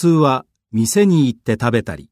通は店に行って食べたり、